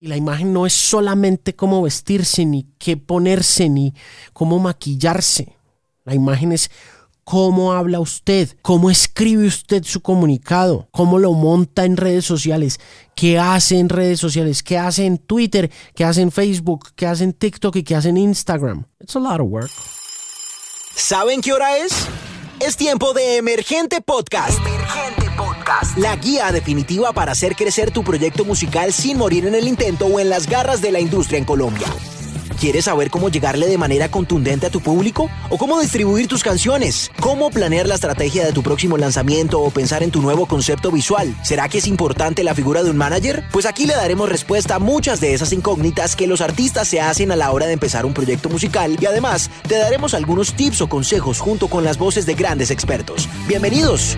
Y la imagen no es solamente cómo vestirse, ni qué ponerse, ni cómo maquillarse. La imagen es cómo habla usted, cómo escribe usted su comunicado, cómo lo monta en redes sociales, qué hace en redes sociales, qué hace en Twitter, qué hace en Facebook, qué hace en TikTok y qué hace en Instagram. It's a lot of work. ¿Saben qué hora es? Es tiempo de Emergente Podcast. Emergente La guía definitiva para hacer crecer tu proyecto musical sin morir en el intento o en las garras de la industria en Colombia. ¿Quieres saber cómo llegarle de manera contundente a tu público? ¿O cómo distribuir tus canciones? ¿Cómo planear la estrategia de tu próximo lanzamiento o pensar en tu nuevo concepto visual? ¿Será que es importante la figura de un manager? Pues aquí le daremos respuesta a muchas de esas incógnitas que los artistas se hacen a la hora de empezar un proyecto musical y además te daremos algunos tips o consejos junto con las voces de grandes expertos. Bienvenidos.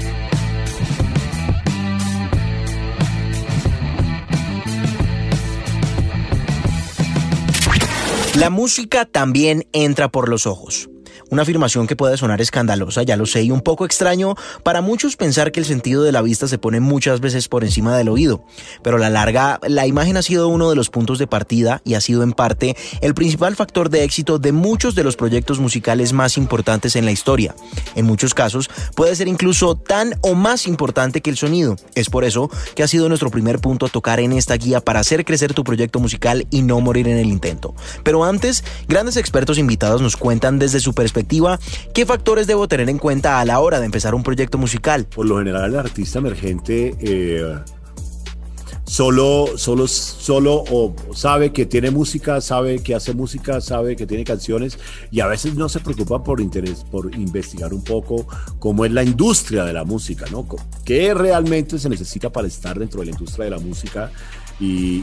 La música también entra por los ojos. Una afirmación que puede sonar escandalosa, ya lo sé, y un poco extraño para muchos pensar que el sentido de la vista se pone muchas veces por encima del oído. Pero a la larga, la imagen ha sido uno de los puntos de partida y ha sido en parte el principal factor de éxito de muchos de los proyectos musicales más importantes en la historia. En muchos casos, puede ser incluso tan o más importante que el sonido. Es por eso que ha sido nuestro primer punto a tocar en esta guía para hacer crecer tu proyecto musical y no morir en el intento. Pero antes, grandes expertos invitados nos cuentan desde su perspectiva ¿qué factores debo tener en cuenta a la hora de empezar un proyecto musical? Por lo general, el artista emergente eh, solo, solo, solo o sabe que tiene música, sabe que hace música, sabe que tiene canciones y a veces no se preocupa por interés, por investigar un poco cómo es la industria de la música, ¿no? ¿Qué realmente se necesita para estar dentro de la industria de la música? y,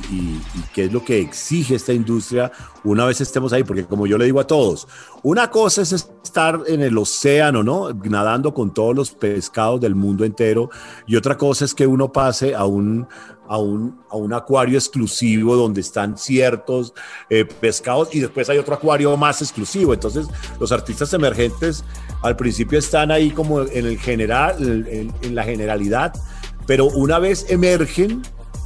qué es lo que exige esta industria una vez estemos ahí, porque como yo le digo a todos, una cosa es estar en el océano, ¿no? Nadando con todos los pescados del mundo entero, y otra cosa es que uno pase a un, a un, a un acuario exclusivo donde están ciertos eh, pescados y después hay otro acuario más exclusivo. Entonces, los artistas emergentes al principio están ahí como en el general, en, en la generalidad, pero una vez emergen,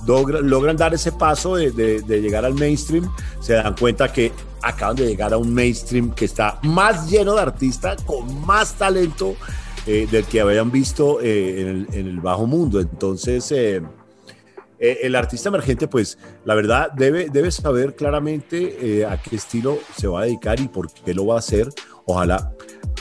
logran, dar ese paso de, llegar al mainstream, se dan cuenta que acaban de llegar a un mainstream que está más lleno de artistas, con más talento eh, del que habían visto eh, en, el, bajo mundo. Entonces, eh, el artista emergente, pues la verdad, debe, debe saber claramente a qué estilo se va a dedicar y por qué lo va a hacer. Ojalá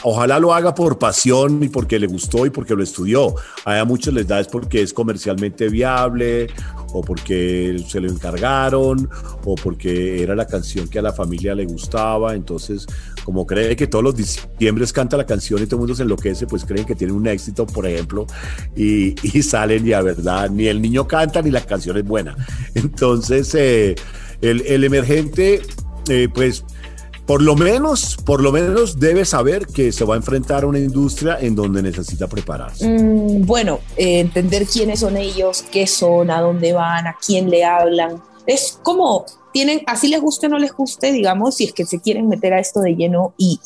Ojalá lo haga por pasión y porque le gustó y porque lo estudió. A muchos les da es porque es comercialmente viable o porque se lo encargaron o porque era la canción que a la familia le gustaba. Entonces, como cree que todos los diciembres canta la canción y todo el mundo se enloquece, pues creen que tiene un éxito, por ejemplo, y, salen y verdad ni el niño canta ni la canción es buena. Entonces, eh, el, emergente, eh, pues por lo menos, por lo menos debe saber que se va a enfrentar a una industria en donde necesita prepararse. Mm, bueno, eh, entender quiénes son ellos, qué son, a dónde van, a quién le hablan. Es como tienen, así les guste o no les guste, digamos, si es que se quieren meter a esto de lleno y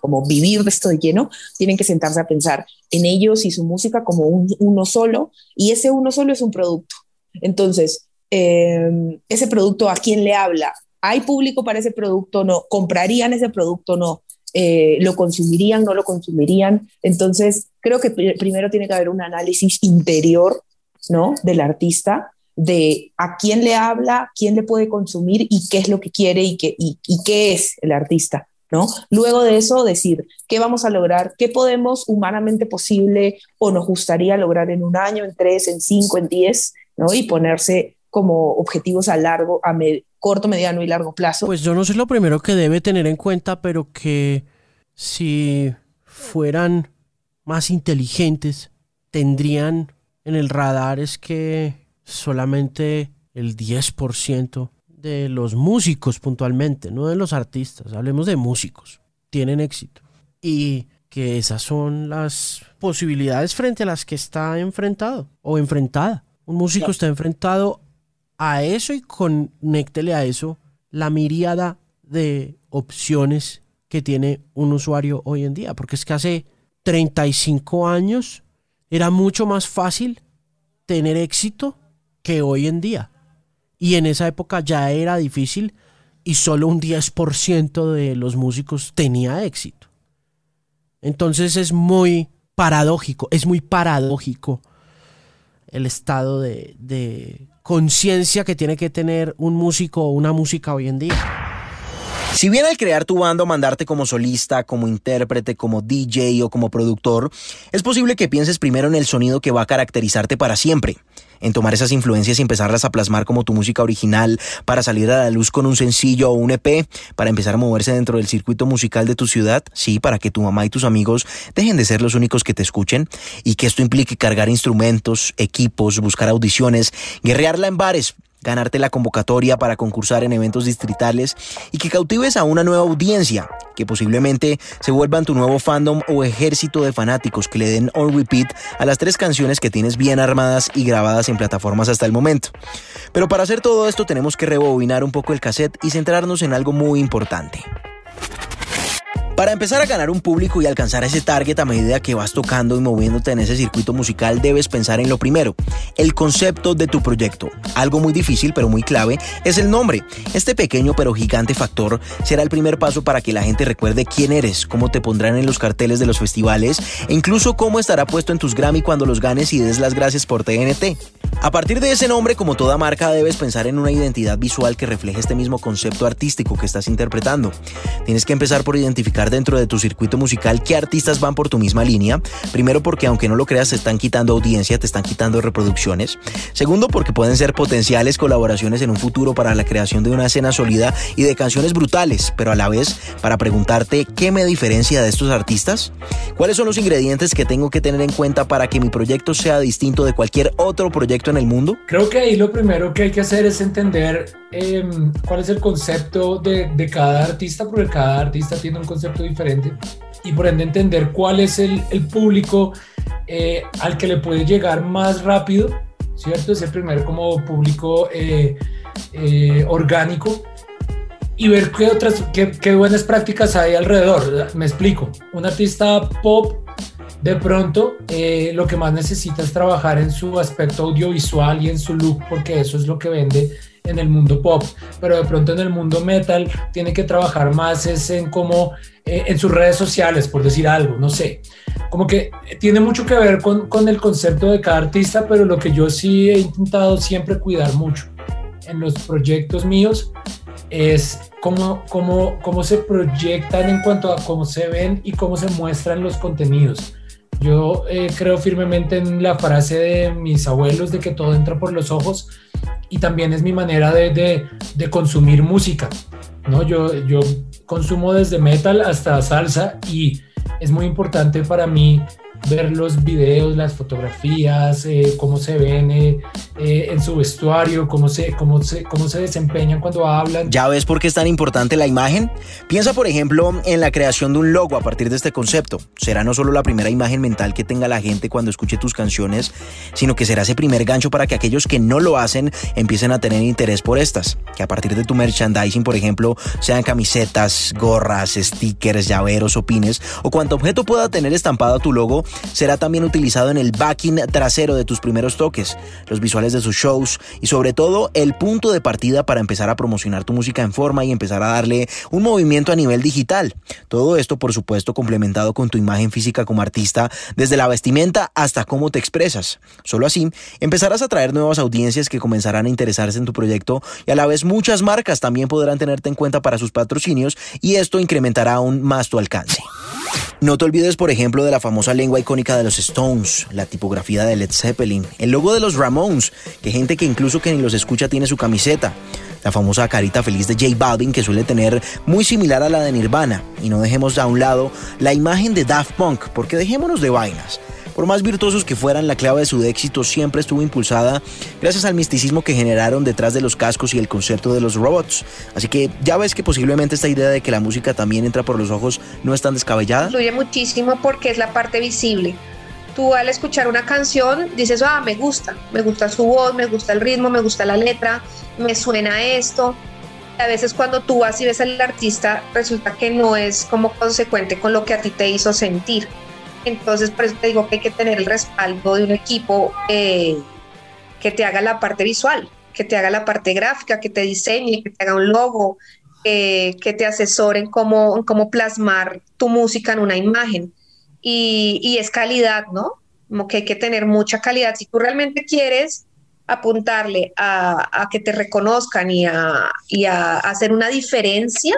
como vivir de esto de lleno, tienen que sentarse a pensar en ellos y su música como un, uno solo, y ese uno solo es un producto. Entonces, eh, ese producto a quién le habla, ¿Hay público para ese producto? No. ¿Comprarían ese producto? No. Eh, ¿Lo consumirían? ¿No lo consumirían? Entonces, creo que primero tiene que haber un análisis interior, ¿no? Del artista, de a quién le habla, quién le puede consumir y qué es lo que quiere y qué, es el artista. ¿No? Luego de eso, decir qué vamos a lograr, qué podemos humanamente posible o nos gustaría lograr en un año, en tres, en cinco, en diez, ¿no? Y ponerse como objetivos a largo, a corto, mediano y largo plazo. Pues yo no sé lo primero que debe tener en cuenta, pero que si fueran más inteligentes, tendrían en el radar es que solamente el 10% de los músicos puntualmente, no de los artistas, hablemos de músicos, tienen éxito. Y que esas son las posibilidades frente a las que está enfrentado o enfrentada. Un músico está enfrentado a eso y conéctele a eso la miríada de opciones que tiene un usuario hoy en día. Porque es que hace 35 años era mucho más fácil tener éxito que hoy en día. Y en esa época ya era difícil y solo un 10% de los músicos tenía éxito. Entonces es muy paradójico, es muy paradójico el estado de, de conciencia que tiene que tener un músico o una música hoy en día. Si bien al crear tu banda mandarte como solista, como intérprete, como DJ o como productor, es posible que pienses primero en el sonido que va a caracterizarte para siempre, en tomar esas influencias y empezarlas a plasmar como tu música original para salir a la luz con un sencillo o un EP, para empezar a moverse dentro del circuito musical de tu ciudad, sí, para que tu mamá y tus amigos dejen de ser los únicos que te escuchen y que esto implique cargar instrumentos, equipos, buscar audiciones, guerrearla en bares, ganarte la convocatoria para concursar en eventos distritales y que cautives a una nueva audiencia, que posiblemente se vuelvan tu nuevo fandom o ejército de fanáticos que le den on repeat a las tres canciones que tienes bien armadas y grabadas en plataformas hasta el momento. Pero para hacer todo esto tenemos que rebobinar un poco el cassette y centrarnos en algo muy importante. Para empezar a ganar un público y alcanzar ese target a medida que vas tocando y moviéndote en ese circuito musical, debes pensar en lo primero, el concepto de tu proyecto. Algo muy difícil pero muy clave es el nombre. Este pequeño pero gigante factor será el primer paso para que la gente recuerde quién eres, cómo te pondrán en los carteles de los festivales e incluso cómo estará puesto en tus Grammy cuando los ganes y des las gracias por TNT. A partir de ese nombre, como toda marca, debes pensar en una identidad visual que refleje este mismo concepto artístico que estás interpretando. Tienes que empezar por identificar dentro de tu circuito musical qué artistas van por tu misma línea. Primero porque aunque no lo creas te están quitando audiencia, te están quitando reproducciones. Segundo porque pueden ser potenciales colaboraciones en un futuro para la creación de una escena sólida y de canciones brutales, pero a la vez para preguntarte qué me diferencia de estos artistas. ¿Cuáles son los ingredientes que tengo que tener en cuenta para que mi proyecto sea distinto de cualquier otro proyecto en el mundo? Creo que ahí lo primero que hay que hacer es entender em, cuál es el concepto de, de cada artista, porque cada artista tiene un concepto diferente y por ende entender cuál es el, el público eh, al que le puede llegar más rápido, ¿cierto? Es el primer como público eh, eh, orgánico y ver qué otras, qué, qué, buenas prácticas hay alrededor. Me explico, un artista pop de pronto lo que más necesita es trabajar en su aspecto audiovisual y en su look porque eso es lo que vende en el mundo pop, pero de pronto en el mundo metal tiene que trabajar más es en cómo eh, en sus redes sociales, por decir algo, no sé. Como que tiene mucho que ver con, con el concepto de cada artista, pero lo que yo sí he intentado siempre cuidar mucho en los proyectos míos es cómo, cómo, cómo se proyectan en cuanto a cómo se ven y cómo se muestran los contenidos. Yo eh, creo firmemente en la frase de mis abuelos de que todo entra por los ojos y también es mi manera de, de, consumir música. ¿no? Yo, yo consumo desde metal hasta salsa y es muy importante para mí ver los videos, las fotografías, eh, cómo se ven eh, eh, en su vestuario, cómo se, cómo, se, cómo se desempeñan cuando hablan. ¿Ya ves por qué es tan importante la imagen? Piensa, por ejemplo, en la creación de un logo a partir de este concepto. Será no solo la primera imagen mental que tenga la gente cuando escuche tus canciones, sino que será ese primer gancho para que aquellos que no lo hacen empiecen a tener interés por estas. Que a partir de tu merchandising, por ejemplo, sean camisetas, gorras, stickers, llaveros o pines, o cuanto objeto pueda tener estampado tu logo, será también utilizado en el backing trasero de tus primeros toques, los visuales de sus shows y sobre todo el punto de partida para empezar a promocionar tu música en forma y empezar a darle un movimiento a nivel digital. Todo esto, por supuesto, complementado con tu imagen física como artista, desde la vestimenta hasta cómo te expresas. Solo así empezarás a traer nuevas audiencias que comenzarán a interesarse en tu proyecto y a la vez muchas marcas también podrán tenerte en cuenta para sus patrocinios y esto incrementará aún más tu alcance. No te olvides, por ejemplo, de la famosa lengua icónica de los Stones, la tipografía de Led Zeppelin, el logo de los Ramones, que gente que incluso que ni los escucha tiene su camiseta, la famosa carita feliz de J Balvin que suele tener muy similar a la de Nirvana, y no dejemos a un lado la imagen de Daft Punk, porque dejémonos de vainas. Por más virtuosos que fueran, la clave de su éxito siempre estuvo impulsada gracias al misticismo que generaron detrás de los cascos y el concepto de los robots. Así que ya ves que posiblemente esta idea de que la música también entra por los ojos no es tan descabellada. Influye muchísimo porque es la parte visible. Tú al escuchar una canción dices, ah, me gusta, me gusta su voz, me gusta el ritmo, me gusta la letra, me suena esto. A veces cuando tú vas y ves al artista resulta que no es como consecuente con lo que a ti te hizo sentir. Entonces, por eso te digo que hay que tener el respaldo de un equipo eh, que te haga la parte visual. que te haga la parte gráfica, que te diseñe, que te haga un logo, que te asesoren cómo, cómo plasmar tu música en una imagen. Y, es calidad, ¿no? Como que hay que tener mucha calidad. Si tú realmente quieres apuntarle a, que te reconozcan y a, hacer una diferencia,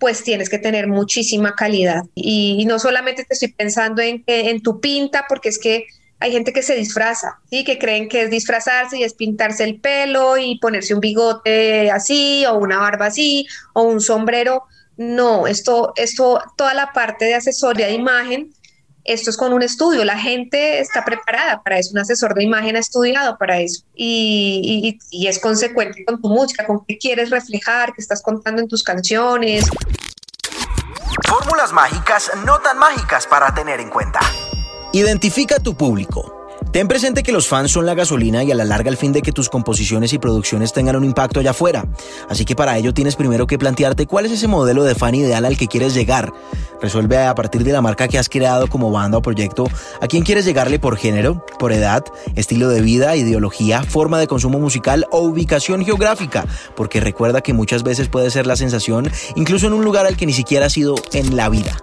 pues tienes que tener muchísima calidad. Y, no solamente te estoy pensando en, tu pinta, porque es que hay gente que se disfraza, ¿sí? que creen que es disfrazarse y es pintarse el pelo y ponerse un bigote así o una barba así o un sombrero. No, esto, esto, toda la parte de asesoría de imagen, esto es con un estudio. La gente está preparada para eso, un asesor de imagen ha estudiado para eso y, y es consecuente con tu música, con qué quieres reflejar, qué estás contando en tus canciones. Fórmulas mágicas no tan mágicas para tener en cuenta. Identifica tu público. Ten presente que los fans son la gasolina y a la larga el fin de que tus composiciones y producciones tengan un impacto allá afuera. Así que para ello tienes primero que plantearte cuál es ese modelo de fan ideal al que quieres llegar. Resuelve a partir de la marca que has creado como banda o proyecto a quién quieres llegarle por género, por edad, estilo de vida, ideología, forma de consumo musical o ubicación geográfica, porque recuerda que muchas veces puede ser la sensación incluso en un lugar al que ni siquiera has ido en la vida.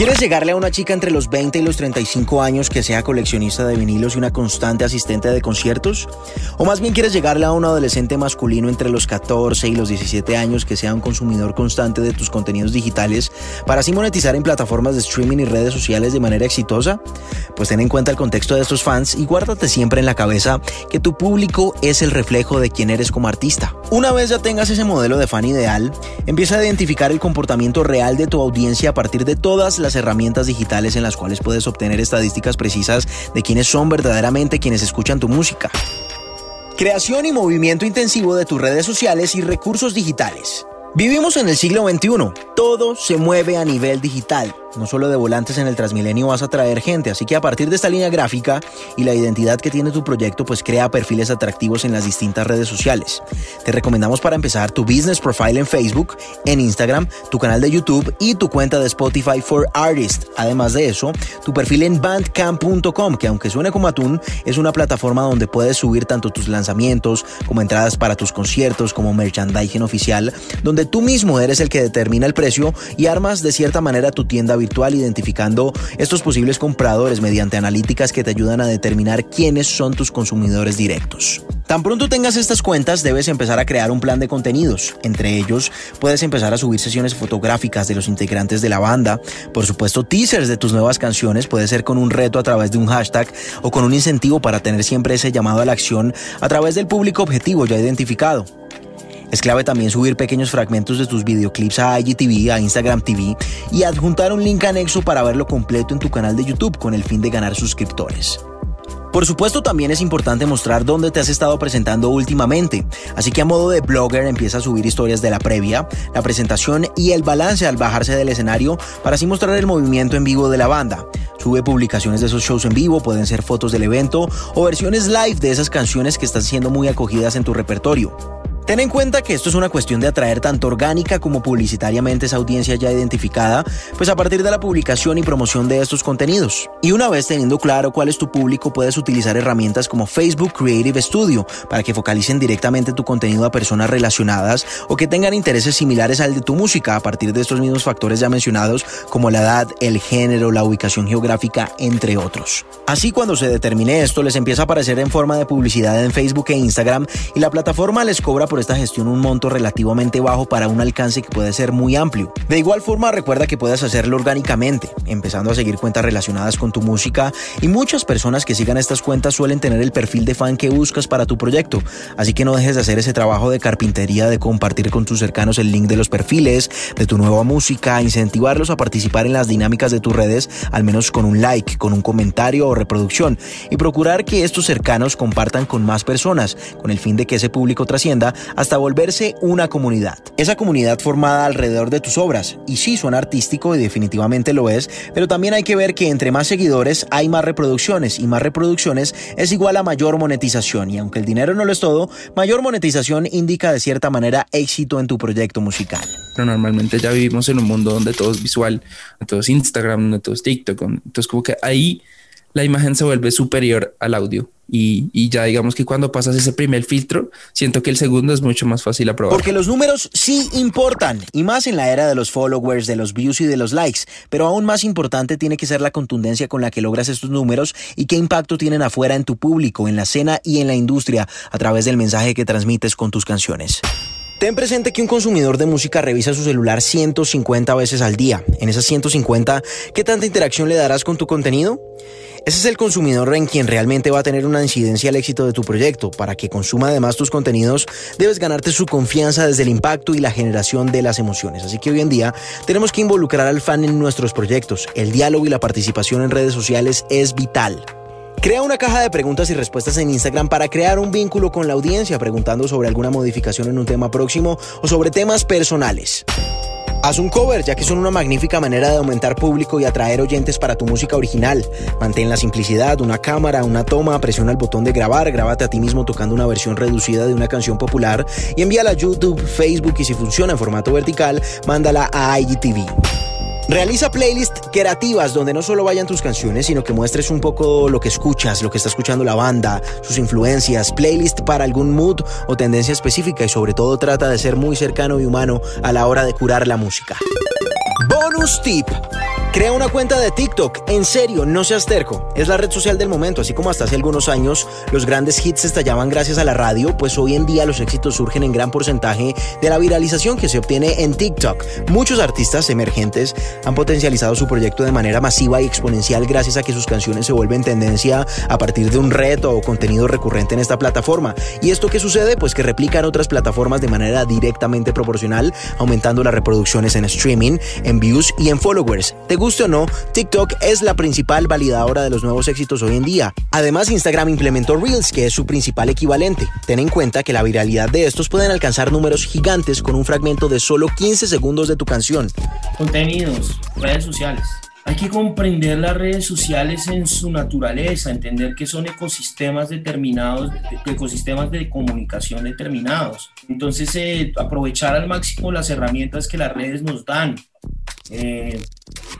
¿Quieres llegarle a una chica entre los 20 y los 35 años que sea coleccionista de vinilos y una constante asistente de conciertos? ¿O más bien quieres llegarle a un adolescente masculino entre los 14 y los 17 años que sea un consumidor constante de tus contenidos digitales para así monetizar en plataformas de streaming y redes sociales de manera exitosa? Pues ten en cuenta el contexto de estos fans y guárdate siempre en la cabeza que tu público es el reflejo de quién eres como artista. Una vez ya tengas ese modelo de fan ideal, empieza a identificar el comportamiento real de tu audiencia a partir de todas las herramientas digitales en las cuales puedes obtener estadísticas precisas de quiénes son verdaderamente quienes escuchan tu música. Creación y movimiento intensivo de tus redes sociales y recursos digitales. Vivimos en el siglo XXI. Todo se mueve a nivel digital. No solo de volantes en el Transmilenio vas a traer gente, así que a partir de esta línea gráfica y la identidad que tiene tu proyecto, pues crea perfiles atractivos en las distintas redes sociales. Te recomendamos para empezar tu business profile en Facebook, en Instagram, tu canal de YouTube y tu cuenta de Spotify for Artists. Además de eso, tu perfil en bandcamp.com, que aunque suene como atún, es una plataforma donde puedes subir tanto tus lanzamientos como entradas para tus conciertos, como merchandising oficial, donde tú mismo eres el que determina el precio y armas de cierta manera tu tienda virtual identificando estos posibles compradores mediante analíticas que te ayudan a determinar quiénes son tus consumidores directos. Tan pronto tengas estas cuentas, debes empezar a crear un plan de contenidos. Entre ellos, puedes empezar a subir sesiones fotográficas de los integrantes de la banda, por supuesto, teasers de tus nuevas canciones, puede ser con un reto a través de un hashtag o con un incentivo para tener siempre ese llamado a la acción a través del público objetivo ya identificado. Es clave también subir pequeños fragmentos de tus videoclips a IGTV, a Instagram TV y adjuntar un link anexo para verlo completo en tu canal de YouTube con el fin de ganar suscriptores. Por supuesto también es importante mostrar dónde te has estado presentando últimamente, así que a modo de blogger empieza a subir historias de la previa, la presentación y el balance al bajarse del escenario para así mostrar el movimiento en vivo de la banda. Sube publicaciones de esos shows en vivo, pueden ser fotos del evento o versiones live de esas canciones que están siendo muy acogidas en tu repertorio. Ten en cuenta que esto es una cuestión de atraer tanto orgánica como publicitariamente esa audiencia ya identificada, pues a partir de la publicación y promoción de estos contenidos. Y una vez teniendo claro cuál es tu público, puedes utilizar herramientas como Facebook Creative Studio para que focalicen directamente tu contenido a personas relacionadas o que tengan intereses similares al de tu música a partir de estos mismos factores ya mencionados como la edad, el género, la ubicación geográfica, entre otros. Así cuando se determine esto, les empieza a aparecer en forma de publicidad en Facebook e Instagram y la plataforma les cobra esta gestión un monto relativamente bajo para un alcance que puede ser muy amplio. De igual forma, recuerda que puedes hacerlo orgánicamente, empezando a seguir cuentas relacionadas con tu música y muchas personas que sigan estas cuentas suelen tener el perfil de fan que buscas para tu proyecto, así que no dejes de hacer ese trabajo de carpintería de compartir con tus cercanos el link de los perfiles, de tu nueva música, incentivarlos a participar en las dinámicas de tus redes, al menos con un like, con un comentario o reproducción, y procurar que estos cercanos compartan con más personas, con el fin de que ese público trascienda hasta volverse una comunidad. Esa comunidad formada alrededor de tus obras. Y sí, suena artístico y definitivamente lo es, pero también hay que ver que entre más seguidores hay más reproducciones y más reproducciones es igual a mayor monetización. Y aunque el dinero no lo es todo, mayor monetización indica de cierta manera éxito en tu proyecto musical. Pero normalmente ya vivimos en un mundo donde todo es visual, donde todo es Instagram, donde todo es TikTok. Entonces como que ahí la imagen se vuelve superior al audio y, ya digamos que cuando pasas ese primer filtro, siento que el segundo es mucho más fácil aprobar. Porque los números sí importan, y más en la era de los followers, de los views y de los likes, pero aún más importante tiene que ser la contundencia con la que logras estos números y qué impacto tienen afuera en tu público, en la escena y en la industria a través del mensaje que transmites con tus canciones. Ten presente que un consumidor de música revisa su celular 150 veces al día. En esas 150, ¿qué tanta interacción le darás con tu contenido? Ese es el consumidor en quien realmente va a tener una incidencia al éxito de tu proyecto. Para que consuma además tus contenidos, debes ganarte su confianza desde el impacto y la generación de las emociones. Así que hoy en día tenemos que involucrar al fan en nuestros proyectos. El diálogo y la participación en redes sociales es vital. Crea una caja de preguntas y respuestas en Instagram para crear un vínculo con la audiencia, preguntando sobre alguna modificación en un tema próximo o sobre temas personales. Haz un cover, ya que son una magnífica manera de aumentar público y atraer oyentes para tu música original. Mantén la simplicidad, una cámara, una toma, presiona el botón de grabar, grábate a ti mismo tocando una versión reducida de una canción popular y envíala a YouTube, Facebook y si funciona en formato vertical, mándala a IGTV. Realiza playlists creativas donde no solo vayan tus canciones, sino que muestres un poco lo que escuchas, lo que está escuchando la banda, sus influencias, playlist para algún mood o tendencia específica y sobre todo trata de ser muy cercano y humano a la hora de curar la música. Bonus tip. Crea una cuenta de TikTok. En serio, no seas terco. Es la red social del momento, así como hasta hace algunos años los grandes hits estallaban gracias a la radio, pues hoy en día los éxitos surgen en gran porcentaje de la viralización que se obtiene en TikTok. Muchos artistas emergentes han potencializado su proyecto de manera masiva y exponencial gracias a que sus canciones se vuelven tendencia a partir de un reto o contenido recurrente en esta plataforma. ¿Y esto qué sucede? Pues que replican otras plataformas de manera directamente proporcional, aumentando las reproducciones en streaming, en views y en followers guste o no, TikTok es la principal validadora de los nuevos éxitos hoy en día. Además, Instagram implementó Reels, que es su principal equivalente. Ten en cuenta que la viralidad de estos pueden alcanzar números gigantes con un fragmento de solo 15 segundos de tu canción. Contenidos, redes sociales. Hay que comprender las redes sociales en su naturaleza, entender que son ecosistemas determinados, ecosistemas de comunicación determinados. Entonces, eh, aprovechar al máximo las herramientas que las redes nos dan. Eh,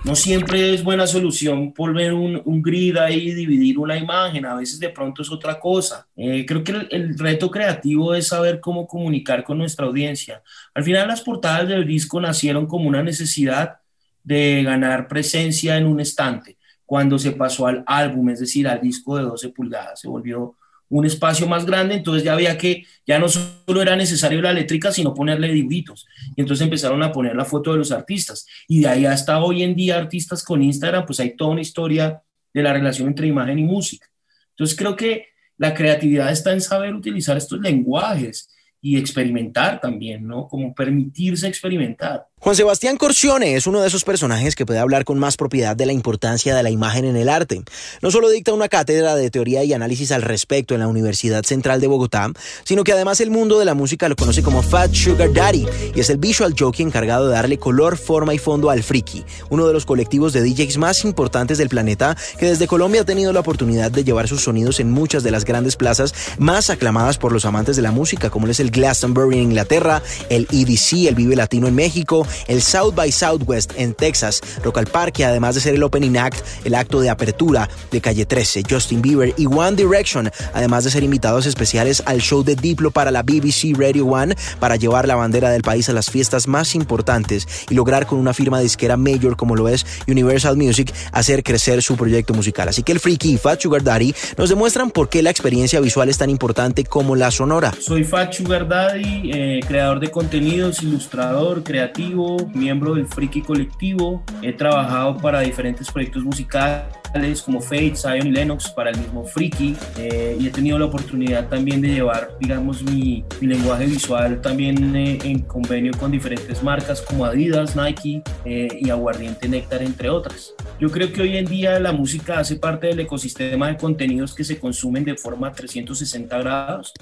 no siempre es buena solución volver un, un, grid ahí y dividir una imagen, a veces de pronto es otra cosa. Eh, creo que el, el, reto creativo es saber cómo comunicar con nuestra audiencia. Al final las portadas del disco nacieron como una necesidad de ganar presencia en un estante. Cuando se pasó al álbum, es decir, al disco de 12 pulgadas, se volvió un espacio más grande, entonces ya había que, ya no solo era necesario la eléctrica, sino ponerle dibujitos. Y entonces empezaron a poner la foto de los artistas. Y de ahí hasta hoy en día, artistas con Instagram, pues hay toda una historia de la relación entre imagen y música. Entonces creo que la creatividad está en saber utilizar estos lenguajes y experimentar también, ¿no? Como permitirse experimentar. Juan Sebastián Corcione es uno de esos personajes que puede hablar con más propiedad de la importancia de la imagen en el arte. No solo dicta una cátedra de teoría y análisis al respecto en la Universidad Central de Bogotá, sino que además el mundo de la música lo conoce como Fat Sugar Daddy y es el visual jockey encargado de darle color, forma y fondo al Friki, uno de los colectivos de DJs más importantes del planeta que desde Colombia ha tenido la oportunidad de llevar sus sonidos en muchas de las grandes plazas más aclamadas por los amantes de la música, como es el Glastonbury en Inglaterra, el EDC, el Vive Latino en México, el South by Southwest en Texas, Rock al Parque, además de ser el opening act, el acto de apertura de Calle 13, Justin Bieber y One Direction, además de ser invitados especiales al show de Diplo para la BBC Radio One para llevar la bandera del país a las fiestas más importantes y lograr con una firma disquera mayor como lo es Universal Music hacer crecer su proyecto musical. Así que el Freaky y Fat Sugar Daddy nos demuestran por qué la experiencia visual es tan importante como la sonora. Soy Fat Sugar Daddy, eh, creador de contenidos, ilustrador, creativo, miembro del Friki Colectivo. He trabajado para diferentes proyectos musicales como Fate, Zion y Lennox para el mismo Friki eh, y he tenido la oportunidad también de llevar, digamos, mi, mi lenguaje visual también eh, en convenio con diferentes marcas como Adidas, Nike eh, y Aguardiente Néctar, entre otras. Yo creo que hoy en día la música hace parte del ecosistema de contenidos que se consumen de forma 360 grados.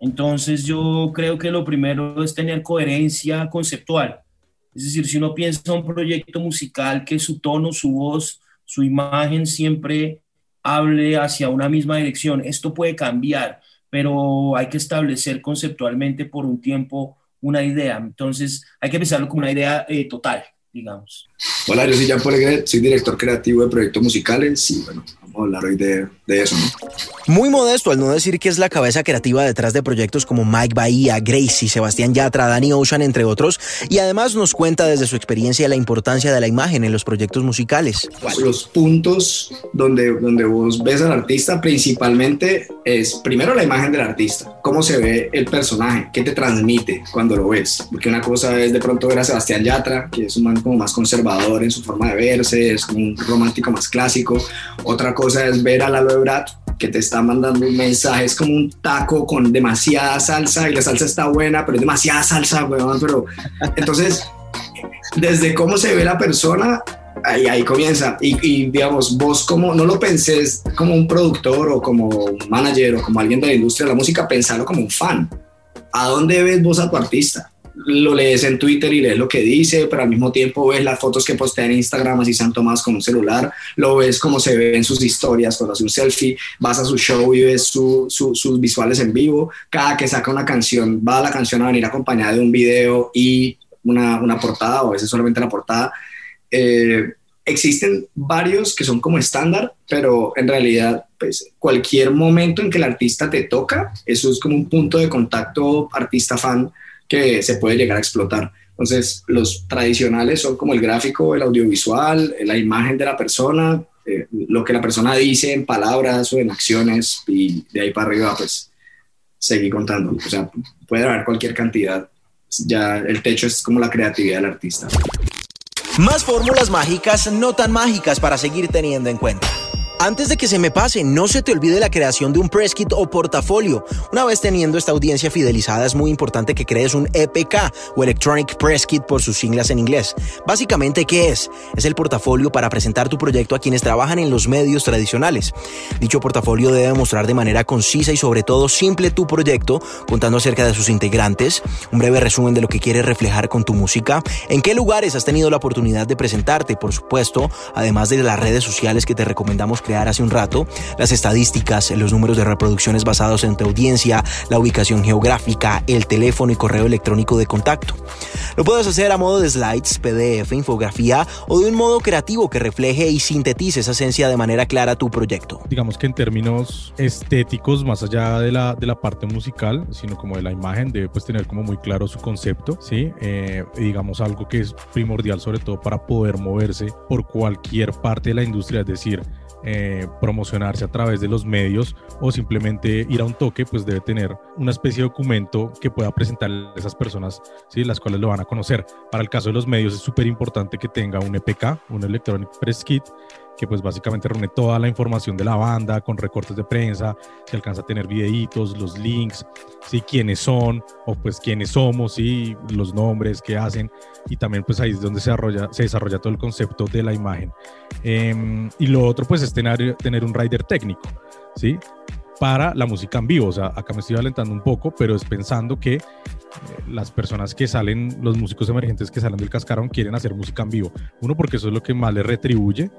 Entonces yo creo que lo primero es tener coherencia conceptual es decir, si uno piensa un proyecto musical que su tono, su voz, su imagen siempre hable hacia una misma dirección, esto puede cambiar, pero hay que establecer conceptualmente por un tiempo una idea. Entonces, hay que pensarlo como una idea eh, total, digamos. Hola, yo soy Jean Paul soy director creativo de proyectos musicales y bueno, hablar hoy de, de eso. Muy modesto al no decir que es la cabeza creativa detrás de proyectos como Mike Bahía, Gracie, Sebastián Yatra, Danny Ocean, entre otros, y además nos cuenta desde su experiencia la importancia de la imagen en los proyectos musicales. Los puntos donde, donde vos ves al artista principalmente es primero la imagen del artista, cómo se ve el personaje, qué te transmite cuando lo ves, porque una cosa es de pronto ver a Sebastián Yatra, que es un man como más conservador en su forma de verse, es un romántico más clásico, otra cosa es ver a Lalo Ebrard, que te está mandando un mensaje, es como un taco con demasiada salsa y la salsa está buena, pero es demasiada salsa, weón, pero entonces, desde cómo se ve la persona, ahí, ahí comienza. Y, digamos, vos como, no lo pensés como un productor o como un manager o como alguien de la industria de la música, pensalo como un fan. ¿A dónde ves vos a tu artista? Lo lees en Twitter y lees lo que dice, pero al mismo tiempo ves las fotos que postea en Instagram así han tomado con un celular, lo ves como se ve en sus historias cuando hace un selfie, vas a su show y ves sus visuales en vivo, cada que saca una canción, va la canción a venir acompañada de un video y una, una portada o a veces solamente la portada. Eh, existen varios que son como estándar, pero en realidad, pues cualquier momento en que el artista te toca, eso es como un punto de contacto artista-fan que se puede llegar a explotar. Entonces, los tradicionales son como el gráfico, el audiovisual, la imagen de la persona, eh, lo que la persona dice en palabras o en acciones, y de ahí para arriba, pues, seguir contando. O sea, puede haber cualquier cantidad. Ya el techo es como la creatividad del artista. Más fórmulas mágicas, no tan mágicas para seguir teniendo en cuenta. Antes de que se me pase, no se te olvide la creación de un press kit o portafolio. Una vez teniendo esta audiencia fidelizada, es muy importante que crees un EPK o Electronic Press Kit por sus siglas en inglés. Básicamente, ¿qué es? Es el portafolio para presentar tu proyecto a quienes trabajan en los medios tradicionales. Dicho portafolio debe mostrar de manera concisa y sobre todo simple tu proyecto, contando acerca de sus integrantes, un breve resumen de lo que quieres reflejar con tu música, en qué lugares has tenido la oportunidad de presentarte, por supuesto, además de las redes sociales que te recomendamos crear hace un rato, las estadísticas, los números de reproducciones basados en tu audiencia, la ubicación geográfica, el teléfono y correo electrónico de contacto. Lo puedes hacer a modo de slides, PDF, infografía o de un modo creativo que refleje y sintetice esa esencia de manera clara tu proyecto. Digamos que en términos estéticos, más allá de la, de la parte musical, sino como de la imagen, debe pues tener como muy claro su concepto, ¿sí? Eh, digamos algo que es primordial sobre todo para poder moverse por cualquier parte de la industria, es decir, eh, promocionarse a través de los medios o simplemente ir a un toque, pues debe tener una especie de documento que pueda presentar a esas personas, ¿sí? las cuales lo van a conocer. Para el caso de los medios es súper importante que tenga un EPK, un Electronic Press Kit, que pues básicamente reúne toda la información de la banda con recortes de prensa, se alcanza a tener videitos, los links, ¿sí? quiénes son o pues quiénes somos, y los nombres que hacen y también pues ahí es donde se desarrolla, se desarrolla todo el concepto de la imagen. Em, y lo otro pues es tener, tener un rider técnico, ¿sí? para la música en vivo. O sea, acá me estoy alentando un poco, pero es pensando que eh, las personas que salen, los músicos emergentes que salen del cascarón quieren hacer música en vivo. Uno, porque eso es lo que más les retribuye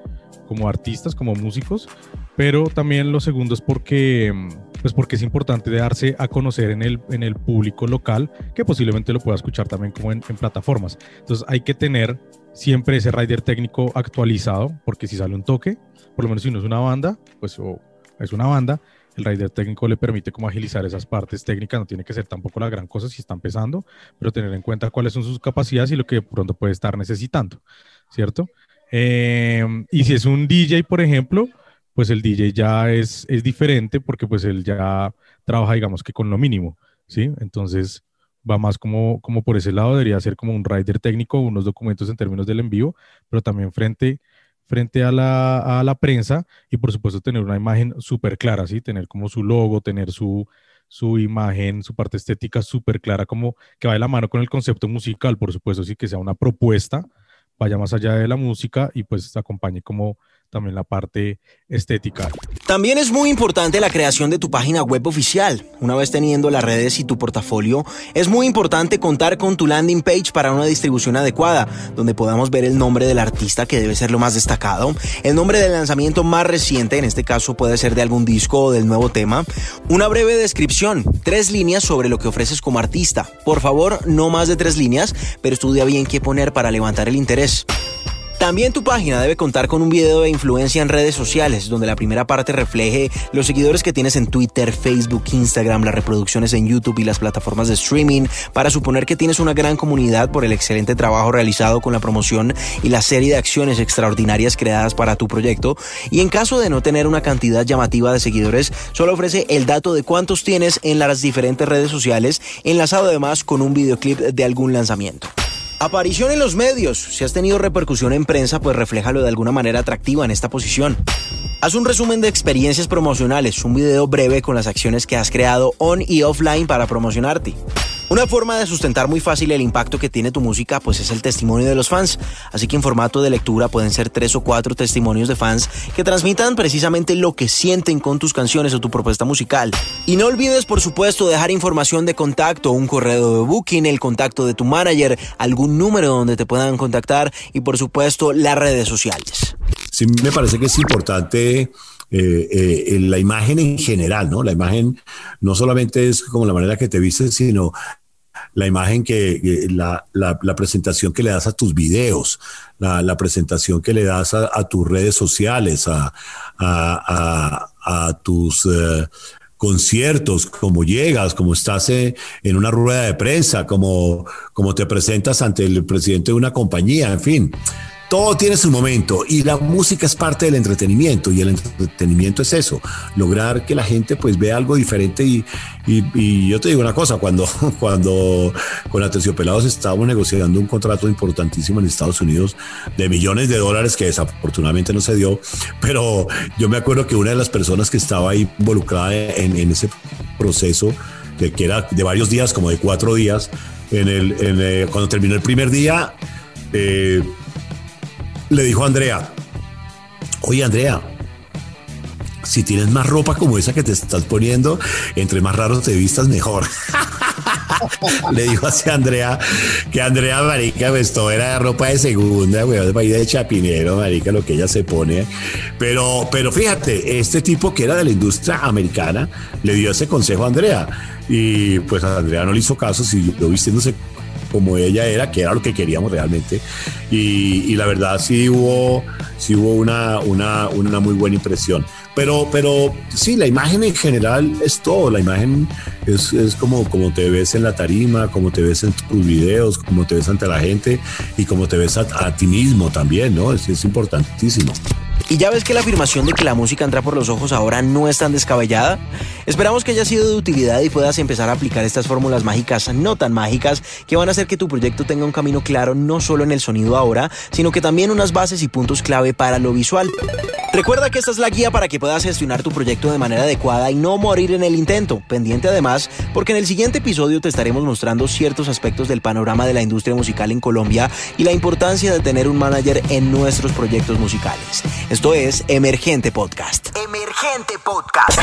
como artistas, como músicos, pero también lo segundo es porque, pues porque es importante darse a conocer en el, en el público local, que posiblemente lo pueda escuchar también como en, plataformas. Entonces hay que tener siempre ese rider técnico actualizado, porque si sale un toque, por lo menos si no es una banda, pues es una banda, el rider técnico le permite como agilizar esas partes técnicas, no tiene que ser tampoco la gran cosa si está empezando, pero tener en cuenta cuáles son sus capacidades y lo que pronto puede estar necesitando, ¿cierto? Eh, y si es un DJ, por ejemplo, pues el DJ ya es, es diferente porque pues él ya trabaja, digamos que con lo mínimo, ¿sí? Entonces va más como, como por ese lado, debería ser como un rider técnico, unos documentos en términos del envío, pero también frente, frente a, la, a la prensa y por supuesto tener una imagen súper clara, ¿sí? Tener como su logo, tener su, su imagen, su parte estética súper clara, como que va de la mano con el concepto musical, por supuesto, sí que sea una propuesta vaya más allá de la música y pues acompañe como también la parte estética. También es muy importante la creación de tu página web oficial. Una vez teniendo las redes y tu portafolio, es muy importante contar con tu landing page para una distribución adecuada, donde podamos ver el nombre del artista que debe ser lo más destacado, el nombre del lanzamiento más reciente, en este caso puede ser de algún disco o del nuevo tema, una breve descripción, tres líneas sobre lo que ofreces como artista. Por favor, no más de tres líneas, pero estudia bien qué poner para levantar el interés. También tu página debe contar con un video de influencia en redes sociales, donde la primera parte refleje los seguidores que tienes en Twitter, Facebook, Instagram, las reproducciones en YouTube y las plataformas de streaming, para suponer que tienes una gran comunidad por el excelente trabajo realizado con la promoción y la serie de acciones extraordinarias creadas para tu proyecto. Y en caso de no tener una cantidad llamativa de seguidores, solo ofrece el dato de cuántos tienes en las diferentes redes sociales, enlazado además con un videoclip de algún lanzamiento. Aparición en los medios. Si has tenido repercusión en prensa, pues refléjalo de alguna manera atractiva en esta posición. Haz un resumen de experiencias promocionales, un video breve con las acciones que has creado on y offline para promocionarte. Una forma de sustentar muy fácil el impacto que tiene tu música pues es el testimonio de los fans, así que en formato de lectura pueden ser tres o cuatro testimonios de fans que transmitan precisamente lo que sienten con tus canciones o tu propuesta musical. Y no olvides por supuesto dejar información de contacto, un correo de booking, el contacto de tu manager, algún número donde te puedan contactar y por supuesto las redes sociales. Sí, me parece que es importante eh, eh, la imagen en general, ¿no? La imagen no solamente es como la manera que te vistes, sino la imagen que, la, la, presentación que le das a tus videos, la, presentación que le das a, tus redes sociales, a, a tus eh, conciertos, cómo llegas, cómo estás en una rueda de prensa, cómo, cómo te presentas ante el presidente de una compañía, en fin todo tiene su momento y la música es parte del entretenimiento y el entretenimiento es eso, lograr que la gente pues vea algo diferente y, yo te digo una cosa, cuando, cuando con Aterciopelados estábamos negociando un contrato importantísimo en Estados Unidos de millones de dólares que desafortunadamente no se dio, pero yo me acuerdo que una de las personas que estaba ahí involucrada en, ese proceso, que, que, era de varios días, como de cuatro días, en el, eh, cuando terminó el primer día, eh, le dijo a Andrea, oye Andrea, si tienes más ropa como esa que te estás poniendo, entre más raros te vistas, mejor. Le dijo así a Andrea, que Andrea, marica, pues era de ropa de segunda, güey, de chapinero, marica, lo que ella se pone. Pero, pero fíjate, este tipo que era de la industria americana, le dio ese consejo a Andrea. Y pues a Andrea no le hizo caso, siguió vistiéndose como ella era, que era lo que queríamos realmente. Y, la verdad sí hubo, sí hubo una, una, una muy buena impresión. Pero, pero sí, la imagen en general es todo. La imagen es, es como, como te ves en la tarima, como te ves en tus videos, como te ves ante la gente y como te ves a, ti mismo también, ¿no? Es, es importantísimo. Y ya ves que la afirmación de que la música entra por los ojos ahora no es tan descabellada. Esperamos que haya sido de utilidad y puedas empezar a aplicar estas fórmulas mágicas no tan mágicas que van a hacer que tu proyecto tenga un camino claro no solo en el sonido ahora, sino que también unas bases y puntos clave para lo visual. Recuerda que esta es la guía para que puedas gestionar tu proyecto de manera adecuada y no morir en el intento. Pendiente además, porque en el siguiente episodio te estaremos mostrando ciertos aspectos del panorama de la industria musical en Colombia y la importancia de tener un manager en nuestros proyectos musicales. Esto es Emergente Podcast. Emergente Podcast.